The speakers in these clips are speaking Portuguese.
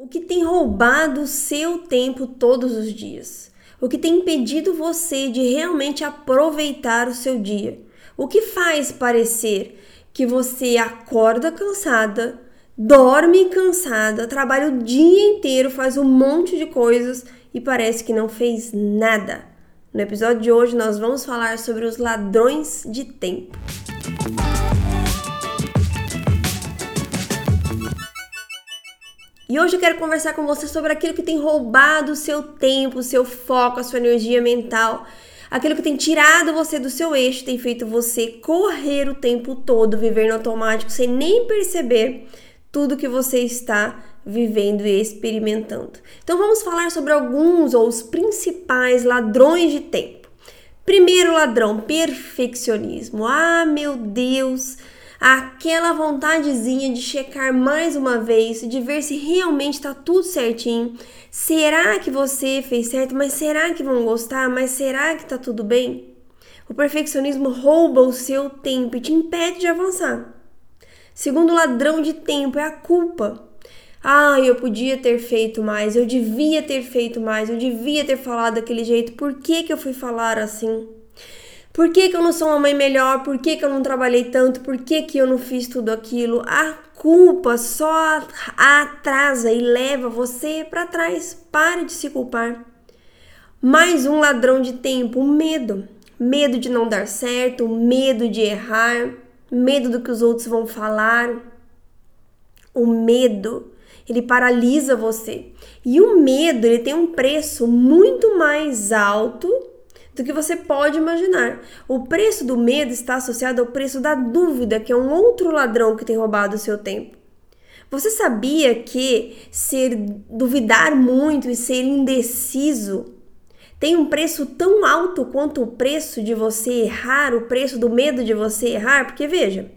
O que tem roubado o seu tempo todos os dias? O que tem impedido você de realmente aproveitar o seu dia? O que faz parecer que você acorda cansada, dorme cansada, trabalha o dia inteiro, faz um monte de coisas e parece que não fez nada? No episódio de hoje nós vamos falar sobre os ladrões de tempo. E hoje eu quero conversar com você sobre aquilo que tem roubado o seu tempo, o seu foco, a sua energia mental, aquilo que tem tirado você do seu eixo, tem feito você correr o tempo todo, viver no automático sem nem perceber tudo que você está vivendo e experimentando. Então vamos falar sobre alguns ou os principais ladrões de tempo. Primeiro ladrão, perfeccionismo. Ah, meu Deus! Aquela vontadezinha de checar mais uma vez, de ver se realmente está tudo certinho. Será que você fez certo? Mas será que vão gostar? Mas será que está tudo bem? O perfeccionismo rouba o seu tempo e te impede de avançar. Segundo ladrão de tempo é a culpa. Ah, eu podia ter feito mais, eu devia ter feito mais, eu devia ter falado daquele jeito. Por que, que eu fui falar assim? Por que, que eu não sou uma mãe melhor? Por que, que eu não trabalhei tanto? Por que, que eu não fiz tudo aquilo? A culpa só atrasa e leva você para trás. Pare de se culpar. Mais um ladrão de tempo, medo. Medo de não dar certo, medo de errar, medo do que os outros vão falar. O medo, ele paralisa você. E o medo, ele tem um preço muito mais alto do que você pode imaginar. O preço do medo está associado ao preço da dúvida, que é um outro ladrão que tem roubado o seu tempo. Você sabia que ser duvidar muito e ser indeciso tem um preço tão alto quanto o preço de você errar, o preço do medo de você errar? Porque veja,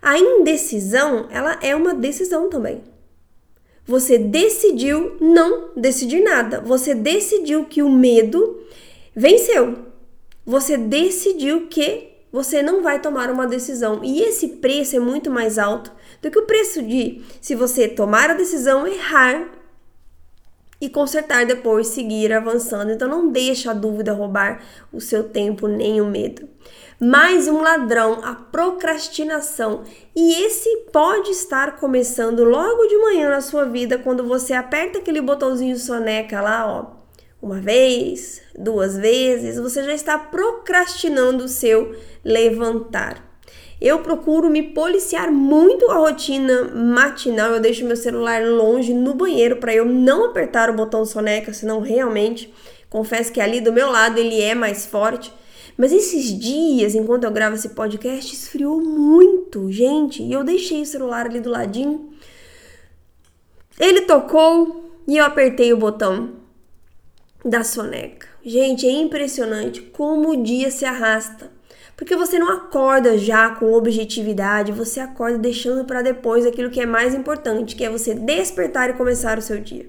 a indecisão, ela é uma decisão também. Você decidiu não decidir nada. Você decidiu que o medo venceu. Você decidiu que você não vai tomar uma decisão e esse preço é muito mais alto do que o preço de se você tomar a decisão, errar e consertar depois, seguir avançando. Então não deixa a dúvida roubar o seu tempo nem o medo. Mais um ladrão, a procrastinação. E esse pode estar começando logo de manhã na sua vida quando você aperta aquele botãozinho soneca lá, ó uma vez, duas vezes, você já está procrastinando o seu levantar. Eu procuro me policiar muito a rotina matinal. Eu deixo meu celular longe no banheiro para eu não apertar o botão soneca, senão realmente confesso que ali do meu lado ele é mais forte. Mas esses dias, enquanto eu gravo esse podcast, esfriou muito, gente, e eu deixei o celular ali do ladinho. Ele tocou e eu apertei o botão da soneca. Gente, é impressionante como o dia se arrasta. Porque você não acorda já com objetividade, você acorda deixando para depois aquilo que é mais importante, que é você despertar e começar o seu dia.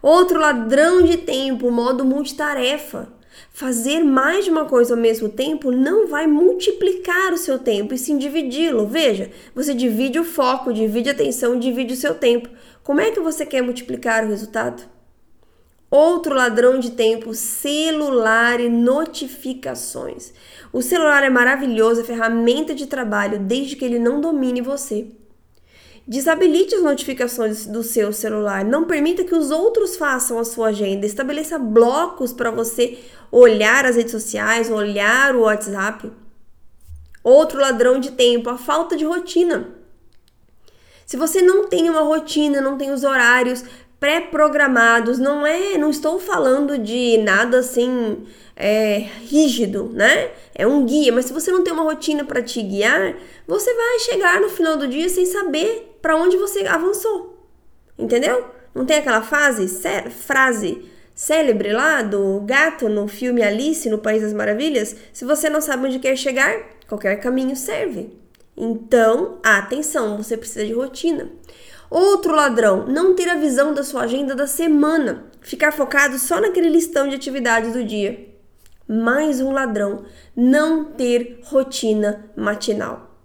Outro ladrão de tempo, modo multitarefa. Fazer mais de uma coisa ao mesmo tempo não vai multiplicar o seu tempo e sim dividi-lo. Veja, você divide o foco, divide a atenção, divide o seu tempo. Como é que você quer multiplicar o resultado? Outro ladrão de tempo, celular e notificações. O celular é maravilhoso, é ferramenta de trabalho, desde que ele não domine você. Desabilite as notificações do seu celular. Não permita que os outros façam a sua agenda. Estabeleça blocos para você olhar as redes sociais, olhar o WhatsApp. Outro ladrão de tempo, a falta de rotina. Se você não tem uma rotina, não tem os horários, pré-programados, não é, não estou falando de nada assim é, rígido, né? É um guia, mas se você não tem uma rotina para te guiar, você vai chegar no final do dia sem saber para onde você avançou. Entendeu? Não tem aquela fase, frase célebre lá do gato no filme Alice no País das Maravilhas? Se você não sabe onde quer chegar, qualquer caminho serve. Então, atenção, você precisa de rotina. Outro ladrão, não ter a visão da sua agenda da semana, ficar focado só naquele listão de atividades do dia. Mais um ladrão, não ter rotina matinal.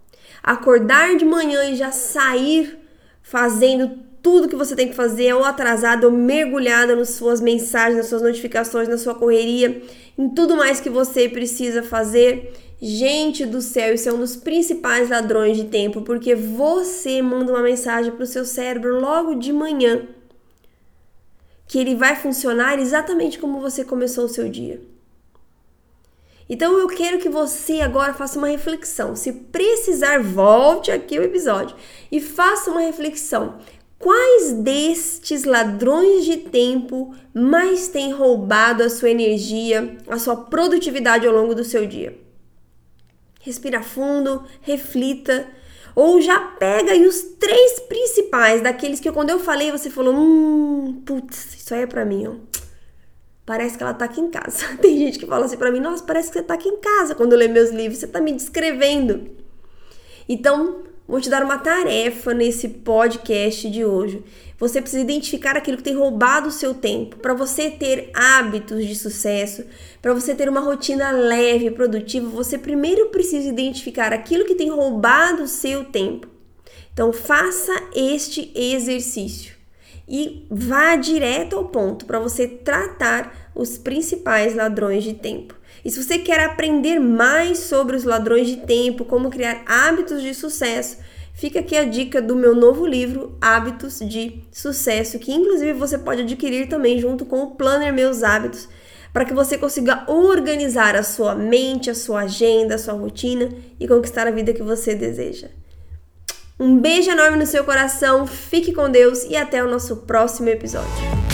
Acordar de manhã e já sair fazendo tudo que você tem que fazer, ou atrasada, ou mergulhada nas suas mensagens, nas suas notificações, na sua correria, em tudo mais que você precisa fazer. Gente do céu, isso é um dos principais ladrões de tempo, porque você manda uma mensagem para o seu cérebro logo de manhã que ele vai funcionar exatamente como você começou o seu dia. Então eu quero que você agora faça uma reflexão. Se precisar, volte aqui o episódio e faça uma reflexão. Quais destes ladrões de tempo mais têm roubado a sua energia, a sua produtividade ao longo do seu dia? Respira fundo, reflita, ou já pega aí os três principais, daqueles que quando eu falei você falou: hum, putz, isso aí é pra mim, ó. Parece que ela tá aqui em casa. Tem gente que fala assim pra mim: nossa, parece que você tá aqui em casa quando eu leio meus livros, você tá me descrevendo. Então, Vou te dar uma tarefa nesse podcast de hoje. Você precisa identificar aquilo que tem roubado o seu tempo. Para você ter hábitos de sucesso, para você ter uma rotina leve e produtiva, você primeiro precisa identificar aquilo que tem roubado o seu tempo. Então, faça este exercício e vá direto ao ponto para você tratar os principais ladrões de tempo. E se você quer aprender mais sobre os ladrões de tempo, como criar hábitos de sucesso, fica aqui a dica do meu novo livro, Hábitos de Sucesso, que inclusive você pode adquirir também junto com o Planner Meus Hábitos, para que você consiga organizar a sua mente, a sua agenda, a sua rotina e conquistar a vida que você deseja. Um beijo enorme no seu coração, fique com Deus e até o nosso próximo episódio.